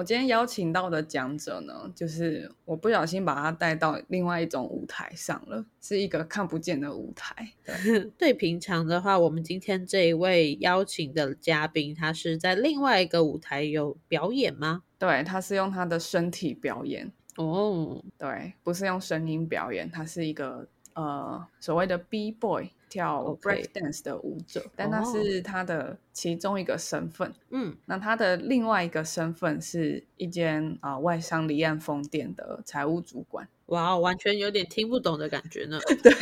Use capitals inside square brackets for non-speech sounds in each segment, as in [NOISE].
我今天邀请到的讲者呢，就是我不小心把他带到另外一种舞台上了，是一个看不见的舞台。对，[LAUGHS] 对，平常的话，我们今天这一位邀请的嘉宾，他是在另外一个舞台有表演吗？对，他是用他的身体表演。哦，对，不是用声音表演，他是一个呃所谓的 B boy。跳 break dance 的舞者，但那是他的其中一个身份。嗯，那他的另外一个身份是一间啊外商离岸风店的财务主管。哇，完全有点听不懂的感觉呢。[LAUGHS] 对，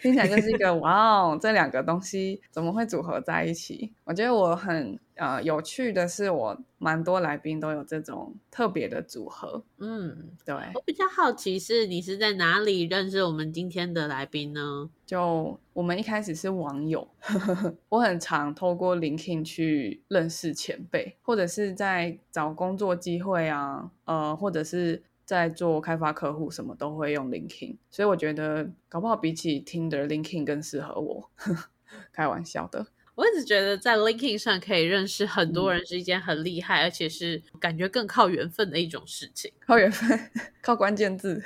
听起来就是一个哇哦，这两个东西怎么会组合在一起？我觉得我很呃有趣的是，我蛮多来宾都有这种特别的组合。嗯，对。我比较好奇是，你是在哪里认识我们今天的来宾呢？就我们一开始是网友，[LAUGHS] 我很常透过 LinkedIn 去认识前辈，或者是在找工作机会啊，呃，或者是。在做开发客户，什么都会用 LinkedIn，所以我觉得搞不好比起 Tinder LinkedIn 更适合我。[LAUGHS] 开玩笑的，我一直觉得在 LinkedIn 上可以认识很多人是一件很厉害，而且是感觉更靠缘分的一种事情。[LAUGHS] 靠缘分，靠关键字。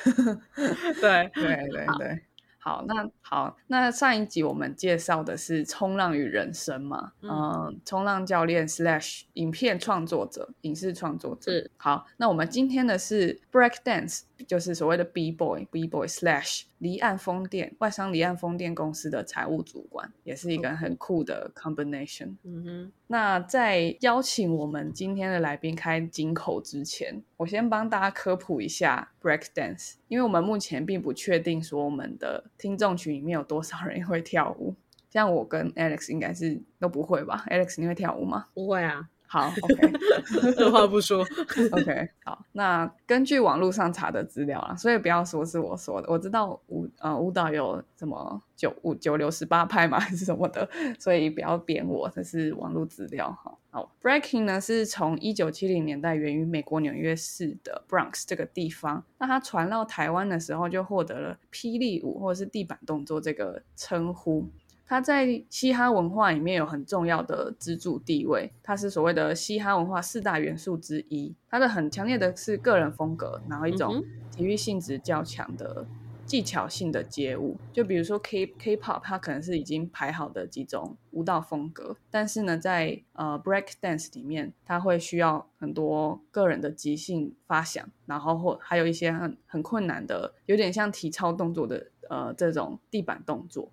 对对对对。好，那好，那上一集我们介绍的是冲浪与人生嘛，嗯，冲浪教练 slash 影片创作者、影视创作者。好，那我们今天的是 break dance，就是所谓的 b boy，b boy slash。离岸风电外商离岸风电公司的财务主管，也是一个很酷的 combination。嗯哼，那在邀请我们今天的来宾开金口之前，我先帮大家科普一下 break dance，因为我们目前并不确定说我们的听众群里面有多少人会跳舞，像我跟 Alex 应该是都不会吧？Alex 你会跳舞吗？不会啊。好，OK，[LAUGHS] 二话不说，[LAUGHS] OK，[LAUGHS] 好。那根据网络上查的资料啊，所以不要说是我说的，我知道舞呃舞蹈有什么九五九流十八派嘛，还是什么的，所以不要贬我，这是网络资料哈。好，Breaking 呢是从一九七零年代源于美国纽约市的 Bronx 这个地方，那它传到台湾的时候就获得了霹雳舞或者是地板动作这个称呼。它在嘻哈文化里面有很重要的支柱地位，它是所谓的嘻哈文化四大元素之一。它的很强烈的是个人风格，然后一种体育性质较强的技巧性的街舞。就比如说 K K-pop，它可能是已经排好的几种舞蹈风格，但是呢，在呃 break dance 里面，它会需要很多个人的即兴发想，然后或还有一些很很困难的，有点像体操动作的呃这种地板动作。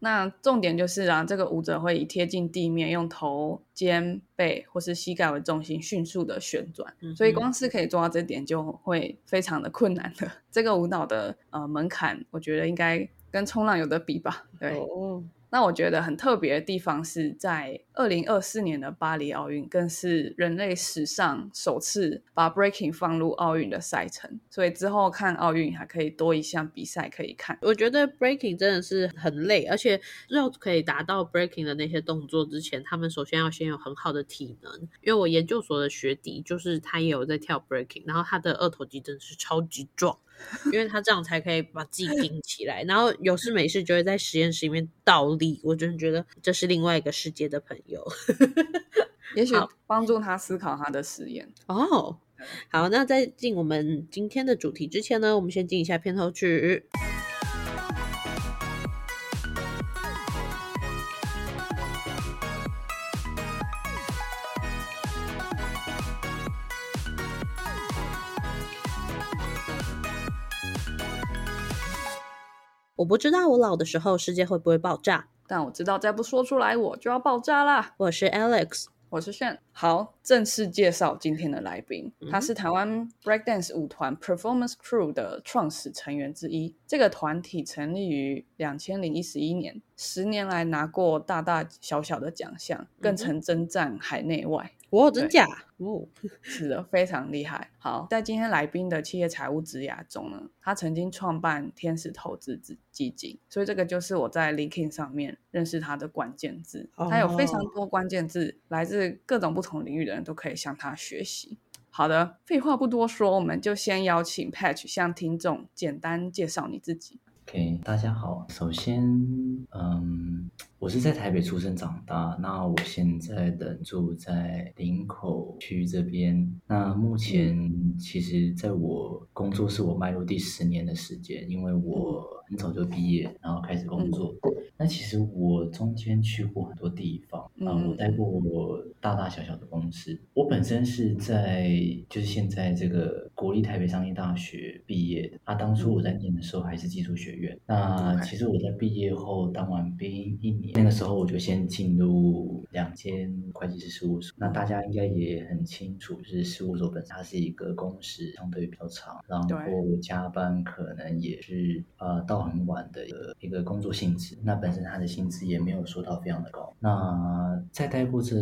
那重点就是啊，这个舞者会以贴近地面，用头、肩、背或是膝盖为重心，迅速的旋转。所以光是可以做到这点，就会非常的困难了。这个舞蹈的呃门槛，我觉得应该跟冲浪有的比吧？对。那我觉得很特别的地方是在二零二四年的巴黎奥运，更是人类史上首次把 breaking 放入奥运的赛程，所以之后看奥运还可以多一项比赛可以看。我觉得 breaking 真的是很累，而且要可以达到 breaking 的那些动作之前，他们首先要先有很好的体能。因为我研究所的学弟就是他也有在跳 breaking，然后他的二头肌真的是超级壮。因为他这样才可以把自己 [LAUGHS] 顶起来，然后有事没事就会在实验室里面倒立。我真的觉得这是另外一个世界的朋友，[LAUGHS] 也许帮助他思考他的实验哦。好，那在进我们今天的主题之前呢，我们先进一下片头曲。我不知道我老的时候世界会不会爆炸，但我知道再不说出来我就要爆炸啦。我是 Alex，我是炫。好，正式介绍今天的来宾，他是台湾 Breakdance 舞团 Performance Crew 的创始成员之一。这个团体成立于两千零一十一年，十年来拿过大大小小的奖项，更曾征战海内外。哦，真假？哦，[LAUGHS] 是的，非常厉害。好，在今天来宾的企业财务职涯中呢，他曾经创办天使投资基基金，所以这个就是我在 LinkedIn 上面认识他的关键字。他有非常多关键字，来自各种不同领域的人都可以向他学习。好的，废话不多说，我们就先邀请 Patch 向听众简单介绍你自己。OK，大家好。首先，嗯，我是在台北出生长大，那我现在人住在林口区这边。那目前其实，在我工作是我迈入第十年的时间，因为我很早就毕业，然后开始工作。那其实我中间去过很多地方啊，我待过我大大小小的公司。我本身是在就是现在这个国立台北商业大学毕业的。啊，当初我在念的时候还是技术学院。那其实我在毕业后当完兵一年，那个时候我就先进入两间会计师事务所。那大家应该也很清楚，就是事务所本身它是一个工时相对比较长，然后加班可能也是呃到很晚的一个一个工作性质。那本身它的薪资也没有说到非常的高。那在待过这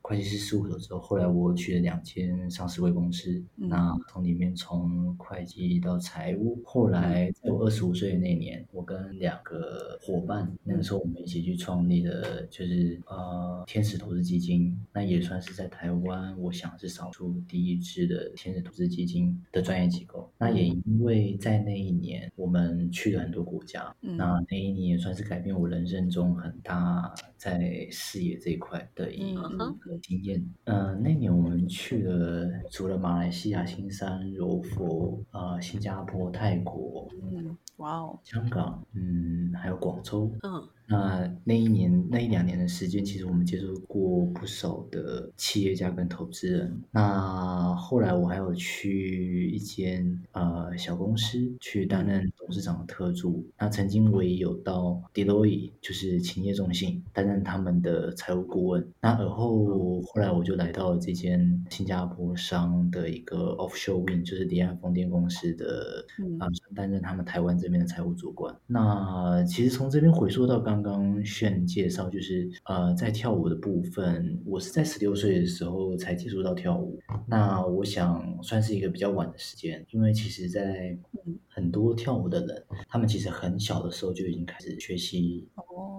会计师事务所之后，后来我去了两间上市公司，那从里面从会计到财务。后来在我二十五岁的那年，我跟两个伙伴，那个时候我们一起去创立的，就是呃天使投资基金，那也算是在台湾，我想是少数第一支的天使投资基金的专业机构。那也因为在那一年，我们去了很多国家，那那一年也算是改变我人生中很大在事业这一块的一个经验。嗯，那年我们去了除了马来西亚、新山、柔佛、呃新加坡、泰国，嗯，哇哦，香港，嗯，还有广州，嗯。那那一年那一两年的时间，其实我们接触过不少的企业家跟投资人。那后来我还有去一间呃小公司去担任董事长的特助。那曾经我也有到 Deloitte，就是勤业中心担任他们的财务顾问。那而后后来我就来到了这间新加坡商的一个 Offshore Wind，就是离岸风电公司的啊，担任他们台湾这边的财务主管。那其实从这边回溯到刚。刚刚炫介绍就是呃，在跳舞的部分，我是在十六岁的时候才接触到跳舞。那我想算是一个比较晚的时间，因为其实，在很多跳舞的人，他们其实很小的时候就已经开始学习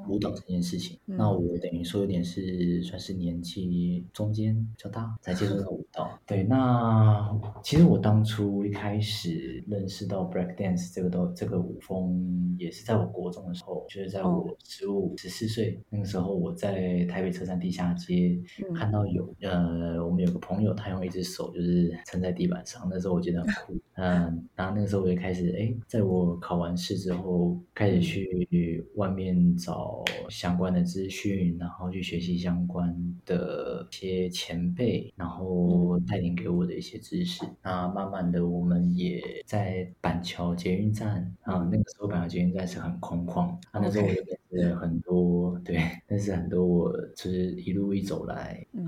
舞蹈这件事情。那我等于说有点是算是年纪中间比较大才接触到舞蹈。[LAUGHS] 对，那其实我当初一开始认识到 break dance 这个都这个舞风，也是在我国中的时候，就是在我。十五十四岁那个时候，我在台北车站地下街看到有呃，我们有个朋友，他用一只手就是撑在地板上，那时候我觉得很酷。嗯，然后那个时候我就开始哎，在我考完试之后，开始去外面找相关的资讯，然后去学习相关的一些前辈，然后带领给我的一些知识。那慢慢的，我们也在板桥捷运站啊，那个时候板桥捷运站是很空旷，啊，那时候我就。呃，很多对，[LAUGHS] 但是很多我就是一路一走来，嗯，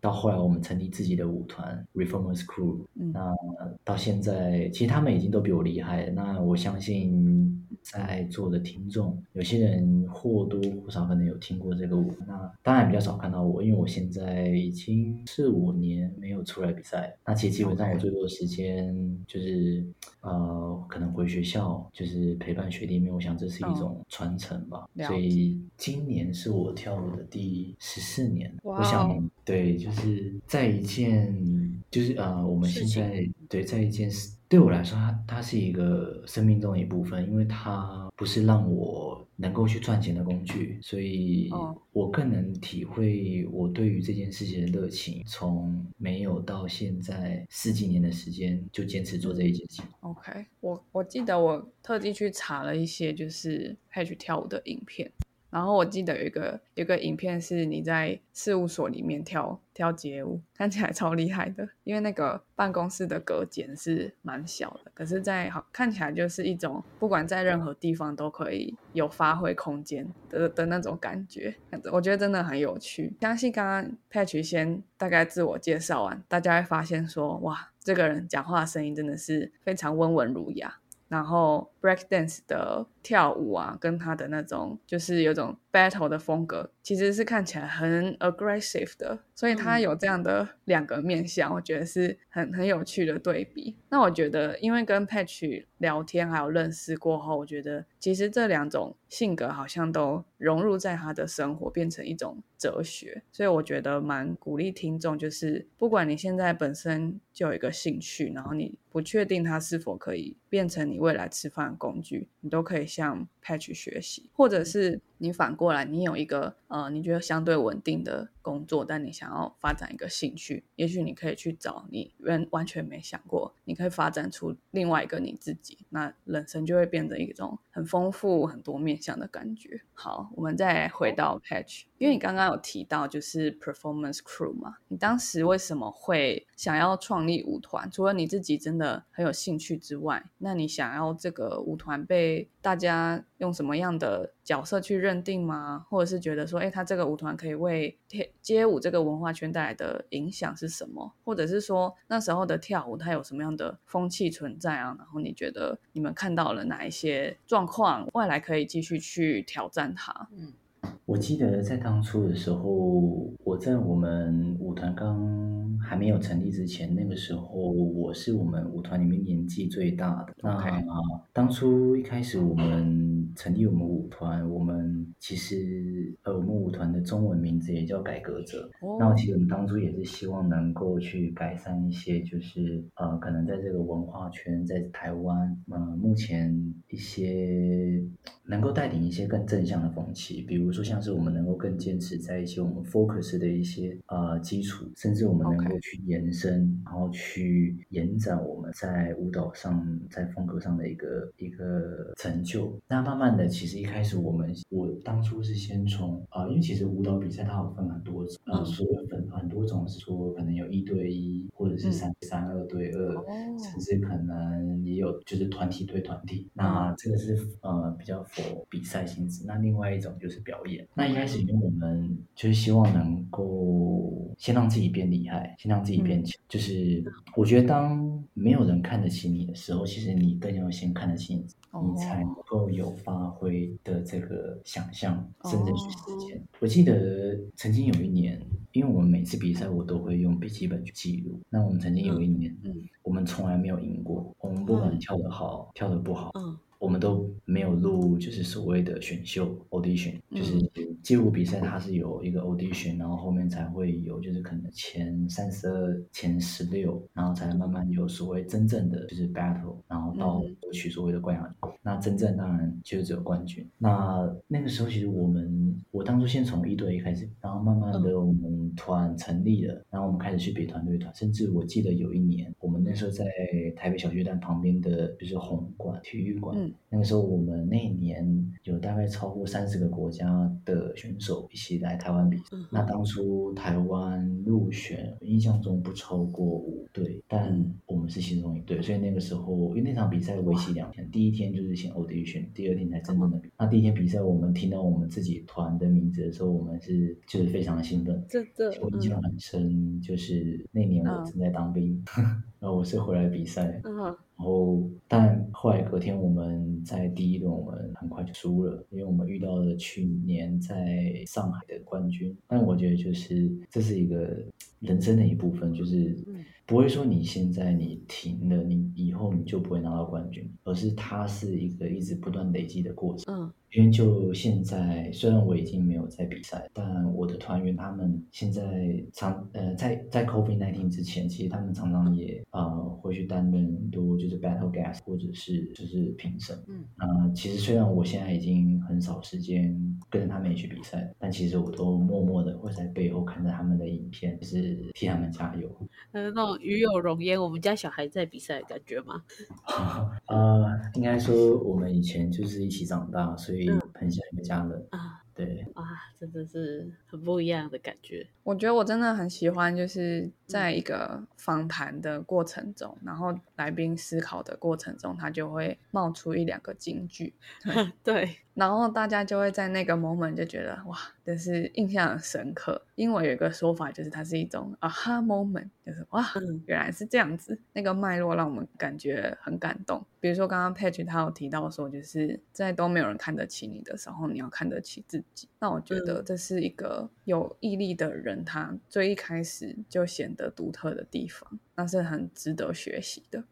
到后来我们成立自己的舞团 Reformers Crew，那到现在其实他们已经都比我厉害，那我相信。在座的听众，有些人或多或少可能有听过这个舞，那当然比较少看到我，因为我现在已经四五年没有出来比赛。那其实基本上我最多的时间就是呃，可能回学校，就是陪伴学弟妹。我想这是一种传承吧。所以今年是我跳舞的第十四年。我想对，就是在一件，就是呃，我们现在对在一件事。对我来说，它它是一个生命中的一部分，因为它不是让我能够去赚钱的工具，所以我更能体会我对于这件事情的热情。从没有到现在十几年的时间，就坚持做这一件事情。OK，我我记得我特地去查了一些就是 H 跳舞的影片。然后我记得有一个有个影片是你在事务所里面跳跳街舞，看起来超厉害的。因为那个办公室的隔间是蛮小的，可是，在好看起来就是一种不管在任何地方都可以有发挥空间的的那种感觉。我觉得真的很有趣。相信刚刚 Patch 先大概自我介绍完，大家会发现说，哇，这个人讲话声音真的是非常温文儒雅。然后 break dance 的跳舞啊，跟他的那种就是有种 battle 的风格，其实是看起来很 aggressive 的，所以他有这样的两个面相，我觉得是很很有趣的对比。那我觉得，因为跟 Patch 聊天还有认识过后，我觉得其实这两种性格好像都融入在他的生活，变成一种哲学。所以我觉得蛮鼓励听众，就是不管你现在本身就有一个兴趣，然后你不确定它是否可以变成你未来吃饭团工具，你都可以像 Patch 学习，或者是你反过来，你有一个呃，你觉得相对稳定的工作，但你想要发展一个兴趣，也许你可以去找你原完全没想过，你可以发展出另外一个你自己，那人生就会变成一种很丰富、很多面向的感觉。好，我们再回到 Patch，因为你刚刚有提到就是 Performance Crew 嘛，你当时为什么会想要创立舞团？除了你自己真的很有兴趣之外，那你想要这个舞团被大家用什么样的角色去认定吗？或者是觉得说，哎，他这个舞团可以为街舞这个文化圈带来的影响是什么？或者是说那时候的跳舞它有什么样的风气存在啊？然后你觉得你们看到了哪一些状况，未来可以继续去挑战它？嗯。我记得在当初的时候，我在我们舞团刚还没有成立之前，那个时候我是我们舞团里面年纪最大的。那当初一开始我们成立我们舞团，我们其实呃，我们舞团的中文名字也叫改革者。那其实我们当初也是希望能够去改善一些，就是呃，可能在这个文化圈，在台湾呃，目前一些能够带领一些更正向的风气，比如说像。像是我们能够更坚持在一些我们 focus 的一些呃基础，甚至我们能够去延伸，然后去延展我们在舞蹈上、在风格上的一个一个成就。那慢慢的，其实一开始我们我当初是先从啊，因为其实舞蹈比赛它有分很多种，呃，所有分很多种是说可能有一对一，或者是三三二对二，甚至可能也有就是团体对团体。那这个是呃比较 for 比赛性质。那另外一种就是表演。那一开始，因为我们就是希望能够先让自己变厉害，先让自己变强。就是我觉得，当没有人看得起你的时候，其实你更要先看得起你，你才能够有发挥的这个想象，甚至去实践。我记得曾经有一年，因为我们每次比赛，我都会用笔记本去记录。那我们曾经有一年，嗯我们从来没有赢过。我们不管跳得好，跳得不好。我们都没有录，就是所谓的选秀 audition，就是街舞比赛，它是有一个 audition，然后后面才会有，就是可能前三十二、前十六，然后才慢慢有所谓真正的就是 battle，然后到夺取所谓的冠亚军。那真正当然就只有冠军。那那个时候其实我们，我当初先从一对一开始，然后慢慢的我们团成立了，然后我们开始去比团队团，甚至我记得有一年，我们那时候在台北小巨蛋旁边的，就是红馆体育馆。那个时候，我们那一年有大概超过三十个国家的选手一起来台湾比赛。那当初台湾入选，印象中不超过五队，但我们是其中一队。所以那个时候，因为那场比赛为期两天，第一天就是先 audition，第二天才真正的比。那第一天比赛，我们听到我们自己团的名字的时候，我们是就是非常的兴奋。真的，我印象很深，就是那年我正在当兵，[LAUGHS] 然后我是回来比赛。然后，但后来隔天我们在第一轮我们很快就输了，因为我们遇到了去年在上海的冠军。但我觉得就是这是一个人生的一部分，就是不会说你现在你停了，你以后你就不会拿到冠军，而是它是一个一直不断累积的过程。嗯。因为就现在，虽然我已经没有在比赛，但我的团员他们现在常呃在在 COVID nineteen 之前，其实他们常常也呃会去担任很多就是 battle gas 或者是就是评审。嗯，啊，其实虽然我现在已经很少时间跟着他们一起比赛，但其实我都默默的会在背后看着他们的影片，就是替他们加油。呃，那种与有荣焉，我们家小孩在比赛的感觉吗？啊，[LAUGHS] 应该说我们以前就是一起长大，所以。很像一个家人啊，对，哇，真的是很不一样的感觉。我觉得我真的很喜欢，就是在一个访谈的过程中，然后来宾思考的过程中，他就会冒出一两个金句，对。[LAUGHS] 然后大家就会在那个 moment 就觉得哇，真是印象很深刻。因为有一个说法，就是它是一种 aha moment，就是哇，原来是这样子。那个脉络让我们感觉很感动。比如说刚刚 Page 他有提到说，就是在都没有人看得起你的时候，你要看得起自己。那我觉得这是一个有毅力的人，他最一开始就显得独特的地方，那是很值得学习的。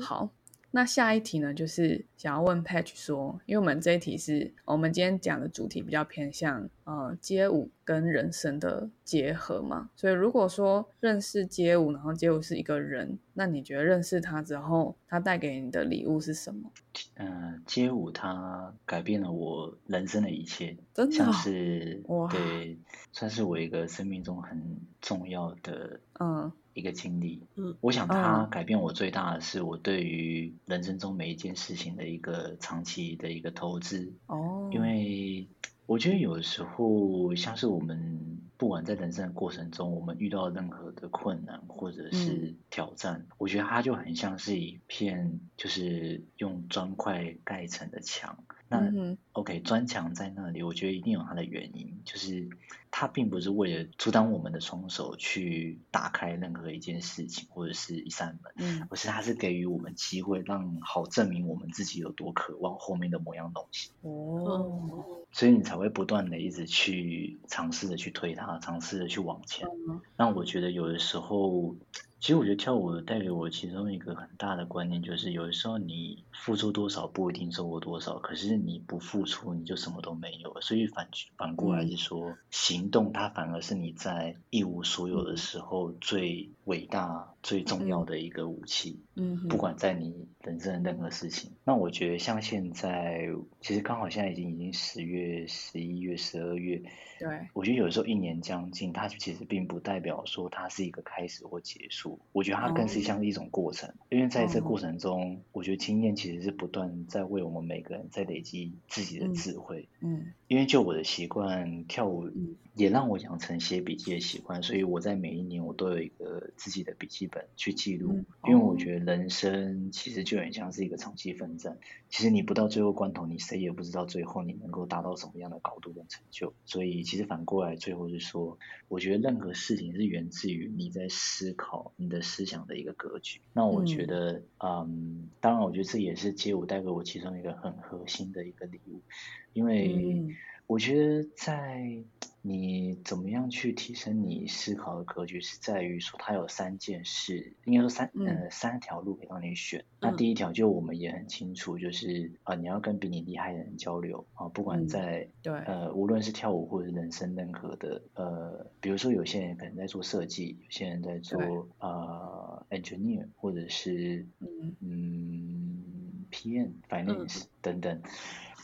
好。那下一题呢，就是想要问 Patch 说，因为我们这一题是我们今天讲的主题比较偏向呃街舞跟人生的结合嘛。所以如果说认识街舞，然后街舞是一个人，那你觉得认识他之后，他带给你的礼物是什么？嗯，街舞它改变了我人生的一切，真的像是对，算是我一个生命中很重要的嗯。一个经历，嗯，我想它改变我最大的是我对于人生中每一件事情的一个长期的一个投资，哦，因为我觉得有的时候像是我们不管在人生的过程中，我们遇到任何的困难或者是挑战，我觉得它就很像是一片就是用砖块盖成的墙。那 OK，砖墙在那里，我觉得一定有它的原因，就是它并不是为了阻挡我们的双手去打开任何一件事情或者是一扇门，嗯，而是它是给予我们机会，让好证明我们自己有多渴望后面的某样东西。哦，所以你才会不断的一直去尝试的去推它，尝试的去往前。那我觉得有的时候。其实我觉得跳舞带给我其中一个很大的观念，就是有的时候你付出多少不一定收获多少，可是你不付出你就什么都没有。所以反反过来是说，行动它反而是你在一无所有的时候最伟大、最重要的一个武器。嗯，不管在你人生的任何事情，那我觉得像现在，其实刚好现在已经已经十月、十一月、十二月。对，我觉得有的时候一年将近，它其实并不代表说它是一个开始或结束。我觉得它更是像是一种过程，因为在这过程中，我觉得经验其实是不断在为我们每个人在累积自己的智慧。嗯，因为就我的习惯，跳舞也让我养成写笔记的习惯，所以我在每一年我都有一个自己的笔记本去记录。因为我觉得人生其实就很像是一个长期奋战，其实你不到最后关头，你谁也不知道最后你能够达到什么样的高度跟成就，所以。其实反过来，最后是说，我觉得任何事情是源自于你在思考你的思想的一个格局。那我觉得，嗯，当然，我觉得这也是街舞带给我其中一个很核心的一个礼物，因为我觉得在。你怎么样去提升你思考的格局，是在于说它有三件事，应该说三呃三条路可以让你选。那第一条就我们也很清楚，就是啊你要跟比你厉害的人交流啊，不管在对呃无论是跳舞或者是人生任何的呃，比如说有些人可能在做设计，有些人在做呃 engineer 或者是嗯嗯 PM finance 等等。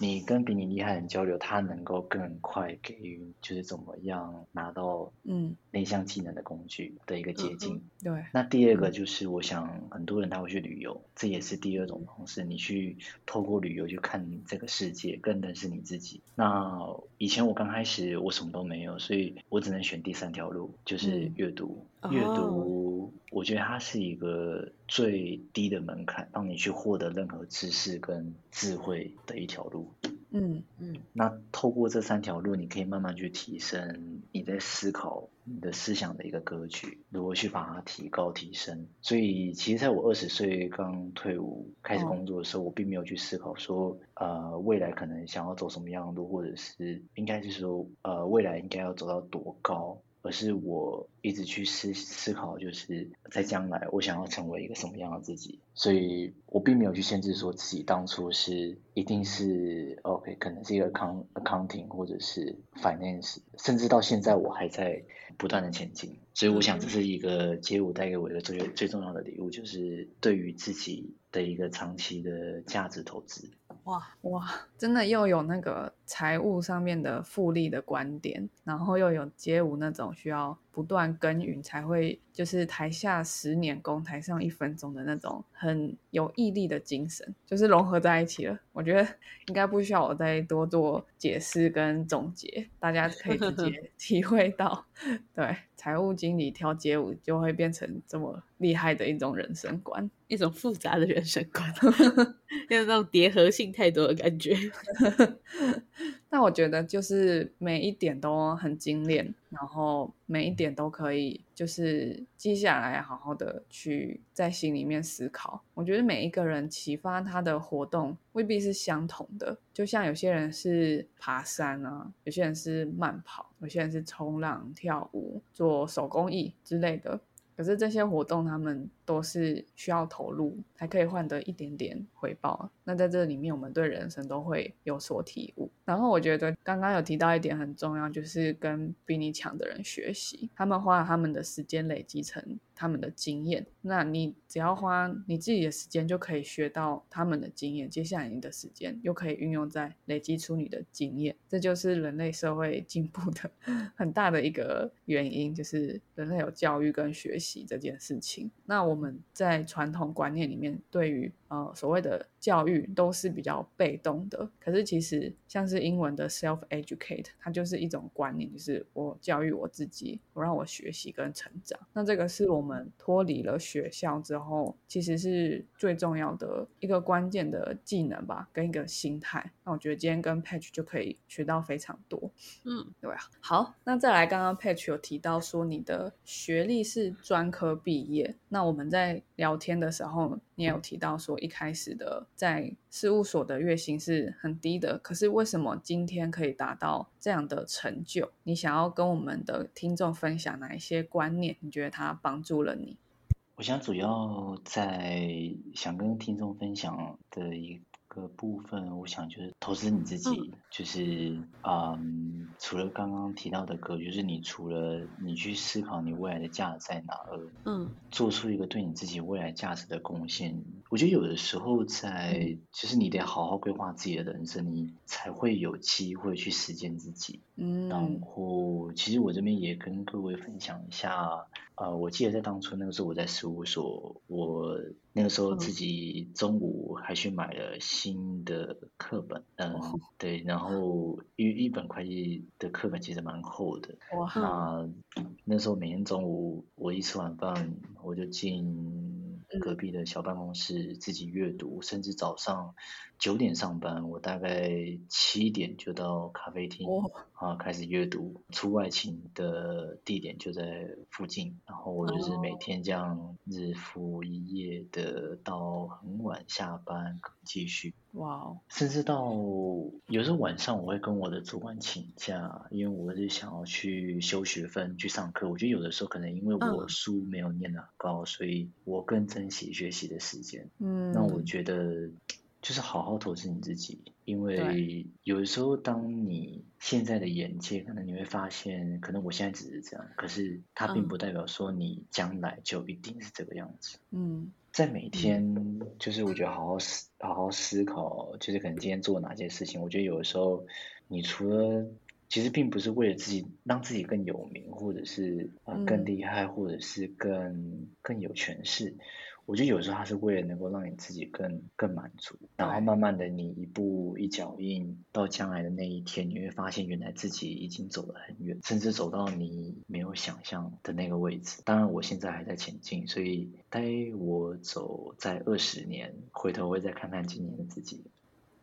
你跟比你厉害的人交流，他能够更快给予就是怎么样拿到嗯那项技能的工具的一个捷径。对。那第二个就是我想很多人他会去旅游，这也是第二种方式，你去透过旅游去看这个世界，更认识你自己。那以前我刚开始我什么都没有，所以我只能选第三条路，就是阅读。阅读，我觉得它是一个最低的门槛，让你去获得任何知识跟智慧的一条路。嗯嗯。那透过这三条路，你可以慢慢去提升你在思考、你的思想的一个格局，如何去把它提高、提升。所以，其实在我二十岁刚退伍开始工作的时候，我并没有去思考说，呃，未来可能想要走什么样的路，或者是应该是说，呃，未来应该要走到多高。而是我一直去思思考，就是在将来我想要成为一个什么样的自己，所以我并没有去限制说自己当初是一定是 OK，可能是一个 account accounting 或者是 finance，甚至到现在我还在不断的前进，所以我想这是一个街舞带给我一个最最重要的礼物，就是对于自己的一个长期的价值投资。哇哇，真的又有那个财务上面的复利的观点，然后又有街舞那种需要不断耕耘才会，就是台下十年功，台上一分钟的那种很有毅力的精神，就是融合在一起了。我觉得应该不需要我再多做解释跟总结，大家可以直接 [LAUGHS] 体会到，[LAUGHS] 对。财务经理跳街舞就会变成这么厉害的一种人生观，一种复杂的人生观，[LAUGHS] 有那种叠合性太多的感觉。那我觉得就是每一点都很精炼，然后每一点都可以就是记下来，好好的去在心里面思考。我觉得每一个人启发他的活动未必是相同的，就像有些人是爬山啊，有些人是慢跑，有些人是冲浪、跳舞、做手工艺之类的。可是这些活动，他们都是需要投入才可以换得一点点回报。那在这里面，我们对人生都会有所体悟。然后我觉得刚刚有提到一点很重要，就是跟比你强的人学习，他们花了他们的时间累积成他们的经验，那你只要花你自己的时间就可以学到他们的经验，接下来你的时间又可以运用在累积出你的经验，这就是人类社会进步的 [LAUGHS] 很大的一个原因，就是人类有教育跟学习这件事情。那我我们在传统观念里面，对于呃所谓的教育都是比较被动的，可是其实像是英文的 self educate，它就是一种观念，就是我教育我自己，我让我学习跟成长。那这个是我们脱离了学校之后，其实是最重要的一个关键的技能吧，跟一个心态。那我觉得今天跟 Patch 就可以学到非常多。嗯，对啊。好，那再来，刚刚 Patch 有提到说你的学历是专科毕业，那我们在聊天的时候，你也有提到说一开始的在事务所的月薪是很低的，可是为什么今天可以达到这样的成就？你想要跟我们的听众分享哪一些观念？你觉得它帮助了你？我想主要在想跟听众分享的一。个部分，我想就是投资你自己，就是嗯，除了刚刚提到的歌，就是你除了你去思考你未来的价值在哪儿，嗯，做出一个对你自己未来价值的贡献。我觉得有的时候在，就是你得好好规划自己的人生，你才会有机会去实践自己。嗯，然后其实我这边也跟各位分享一下。呃，我记得在当初那个时候，我在事务所，我那个时候自己中午还去买了新的课本，嗯，对，然后一一本会计的课本其实蛮厚的，哇，那那时候每天中午我一吃完饭，我就进隔壁的小办公室自己阅读，甚至早上。九点上班，我大概七点就到咖啡厅啊，开始阅读。出外勤的地点就在附近，然后我就是每天这样日复一夜的到很晚下班继续。哇哦！甚至到有时候晚上我会跟我的主管请假，因为我是想要去修学分去上课。我觉得有的时候可能因为我书没有念得高，所以我更珍惜学习的时间。嗯，那我觉得。就是好好投资你自己，因为有的时候，当你现在的眼界，可能你会发现，可能我现在只是这样，可是它并不代表说你将来就一定是这个样子。嗯，在每天，就是我觉得好好思，好好思考，就是可能今天做哪些事情。我觉得有的时候，你除了其实并不是为了自己让自己更有名，或者是啊更厉害，或者是更更有权势。我觉得有时候它是为了能够让你自己更更满足，然后慢慢的你一步一脚印到将来的那一天，你会发现原来自己已经走了很远，甚至走到你没有想象的那个位置。当然我现在还在前进，所以待我走在二十年，回头会再看看今年的自己。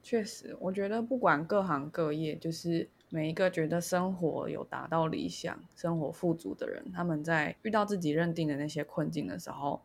确实，我觉得不管各行各业，就是每一个觉得生活有达到理想、生活富足的人，他们在遇到自己认定的那些困境的时候。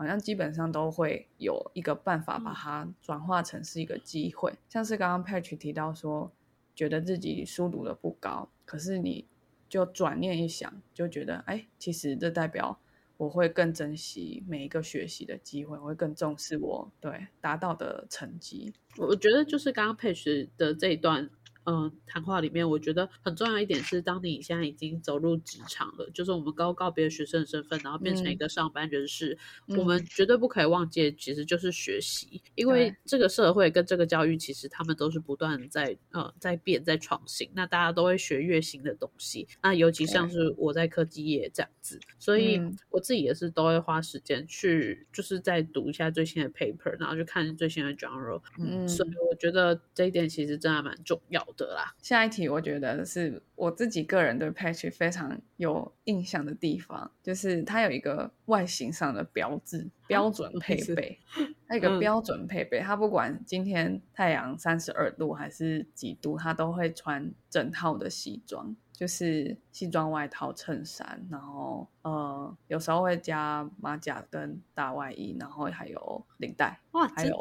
好像基本上都会有一个办法把它转化成是一个机会，像是刚刚 Patch 提到说，觉得自己书读的不高，可是你就转念一想，就觉得哎，其实这代表我会更珍惜每一个学习的机会，我会更重视我对达到的成绩。我觉得就是刚刚 Patch 的这一段。嗯，谈话里面我觉得很重要一点是，当你现在已经走入职场了，就是我们刚告别学生的身份，然后变成一个上班人士，我们绝对不可以忘记，其实就是学习，因为这个社会跟这个教育其实他们都是不断在呃在变，在创新。那大家都会学越新的东西，那尤其像是我在科技业这样子，所以我自己也是都会花时间去，就是在读一下最新的 paper，然后去看最新的 journal。嗯，所以我觉得这一点其实真的蛮重要。的啦，下一题我觉得是我自己个人对 Patch 非常有印象的地方，就是它有一个外形上的标志，标准配备，[LAUGHS] 它一个标准配备，它不管今天太阳三十二度还是几度，它都会穿整套的西装。就是西装外套、衬衫，然后呃，有时候会加马甲跟大外衣，然后还有领带。哇，还有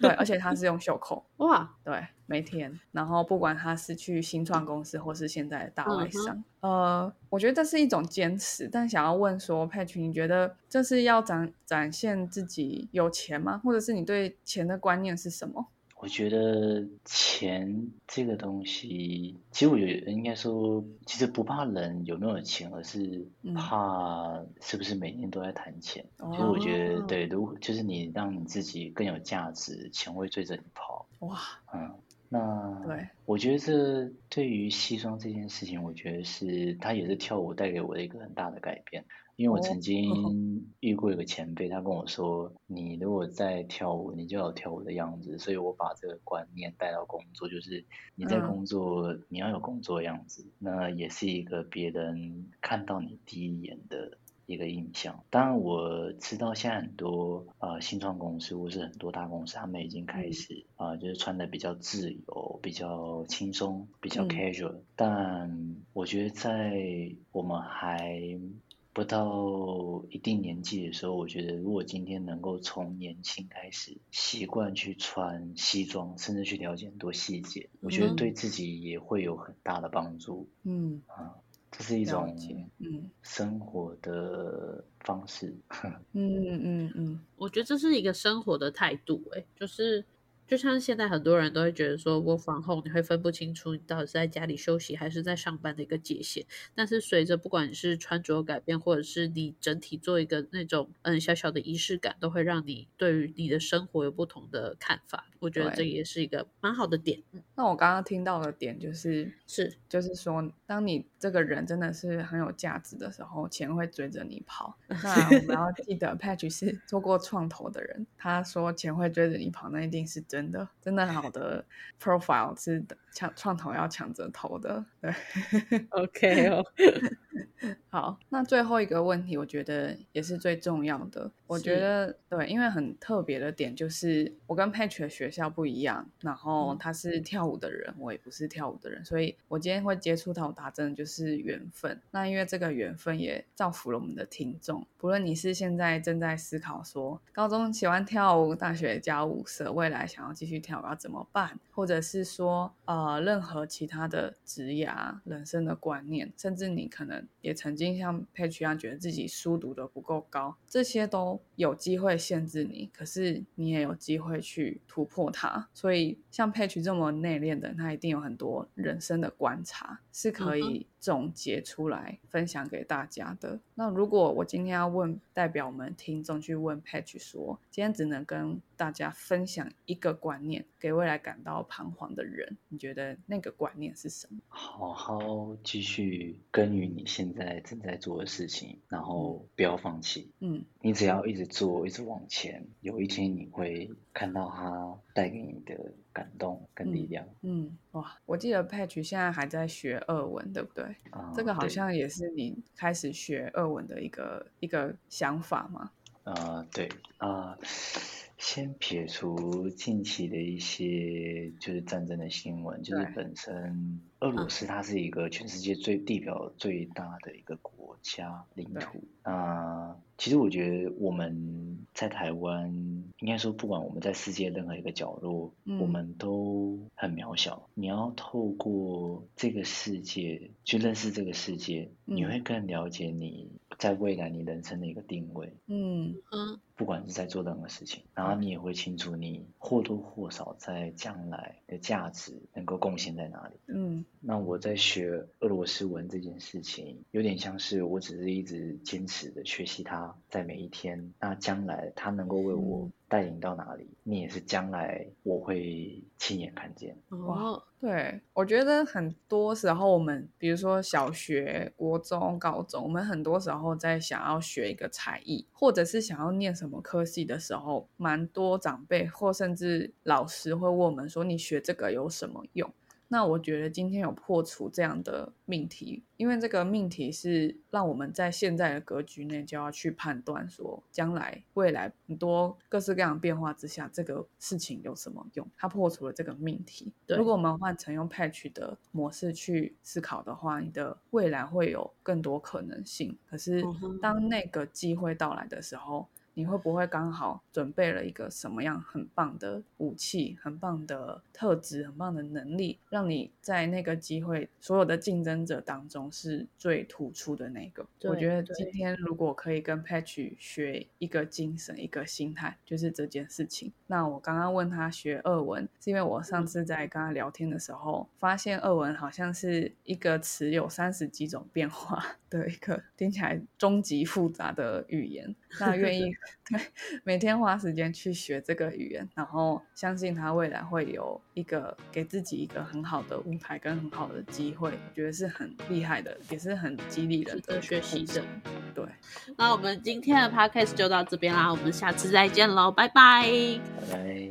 对，[LAUGHS] 而且它是用袖扣。哇，对，每天，然后不管他是去新创公司或是现在的大外商，呃，我觉得这是一种坚持。但想要问说，佩群，你觉得这是要展展现自己有钱吗？或者是你对钱的观念是什么？我觉得钱这个东西，其实我觉得应该说，其实不怕人有没有钱，而是怕是不是每天都在谈钱。其实我觉得，对，如就是你让你自己更有价值，钱会追着你跑。哇，嗯。那对，我觉得这对于西装这件事情，我觉得是它也是跳舞带给我的一个很大的改变。因为我曾经遇过一个前辈，他跟我说：“你如果在跳舞，你就要跳舞的样子。”所以我把这个观念带到工作，就是你在工作，你要有工作的样子。那也是一个别人看到你第一眼的。一个印象，当然我知道现在很多呃新创公司或是很多大公司，他们已经开始啊，就是穿的比较自由、比较轻松、比较 casual。但我觉得在我们还不到一定年纪的时候，我觉得如果今天能够从年轻开始习惯去穿西装，甚至去了解很多细节，我觉得对自己也会有很大的帮助。嗯啊。这是一种嗯生活的方式，[LAUGHS] 嗯嗯嗯，我觉得这是一个生活的态度，哎，就是。就像现在很多人都会觉得说，work from home 你会分不清楚你到底是在家里休息还是在上班的一个界限。但是随着不管是穿着改变，或者是你整体做一个那种嗯小小的仪式感，都会让你对于你的生活有不同的看法。我觉得这也是一个蛮好的点。那我刚刚听到的点就是是就是说，当你这个人真的是很有价值的时候，钱会追着你跑。[LAUGHS] 那我们要记得，Patch 是做过创投的人，他说钱会追着你跑，那一定是。真的，真的好的 [LAUGHS] profile 是抢创投要抢着投的，对，OK 哦。[LAUGHS] [LAUGHS] 好，那最后一个问题，我觉得也是最重要的。我觉得对，因为很特别的点就是，我跟 Patch 的学校不一样，然后他是跳舞的人，我也不是跳舞的人，所以我今天会接触到他，真的就是缘分。那因为这个缘分也造福了我们的听众，不论你是现在正在思考说高中喜欢跳舞，大学教舞社，未来想要继续跳舞要怎么办，或者是说呃任何其他的职涯、人生的观念，甚至你可能也。曾经像佩奇一样觉得自己书读的不够高，这些都有机会限制你，可是你也有机会去突破它。所以像佩奇这么内敛的，他一定有很多人生的观察是可以总结出来分享给大家的。那如果我今天要问代表我们听众去问佩奇说，今天只能跟大家分享一个观念，给未来感到彷徨的人，你觉得那个观念是什么？好好继续耕耘你现在正在做的事情，然后不要放弃。嗯，你只要一直做，一直往前，有一天你会看到它带给你的感动跟力量。嗯，哇，我记得 Patch 现在还在学俄文，对不对？这个好像也是你开始学俄文的一个一个想法吗？啊，对啊。先撇除近期的一些就是战争的新闻，就是本身俄罗斯它是一个全世界最地表最大的一个国家领土。那其实我觉得我们在台湾，应该说不管我们在世界任何一个角落，我们都很渺小。你要透过这个世界去认识这个世界，你会更了解你在未来你人生的一个定位。嗯嗯。不管是在做任何事情，然后你也会清楚你或多或少在将来的价值能够贡献在哪里。嗯，那我在学俄罗斯文这件事情，有点像是我只是一直坚持的学习它，在每一天，那将来它能够为我。带领到哪里，你也是将来我会亲眼看见。哇，对，我觉得很多时候我们，比如说小学、国中、高中，我们很多时候在想要学一个才艺，或者是想要念什么科系的时候，蛮多长辈或甚至老师会问我们说：“你学这个有什么用？”那我觉得今天有破除这样的命题，因为这个命题是让我们在现在的格局内就要去判断说，将来未来很多各式各样变化之下，这个事情有什么用？它破除了这个命题。如果我们换成用 Patch 的模式去思考的话，你的未来会有更多可能性。可是当那个机会到来的时候，你会不会刚好准备了一个什么样很棒的武器、很棒的特质、很棒的能力，让你在那个机会所有的竞争者当中是最突出的那个？我觉得今天如果可以跟 Patch 学一个精神、一个心态，就是这件事情。那我刚刚问他学俄文，是因为我上次在跟他聊天的时候，发现俄文好像是一个词有三十几种变化的一个听起来终极复杂的语言。那愿意 [LAUGHS] [LAUGHS] 对每天花时间去学这个语言，然后相信他未来会有一个给自己一个很好的舞台跟很好的机会，我觉得是很厉害的，也是很激励人的学习者。对，那我们今天的 podcast 就到这边啦，我们下次再见喽，拜拜，拜拜。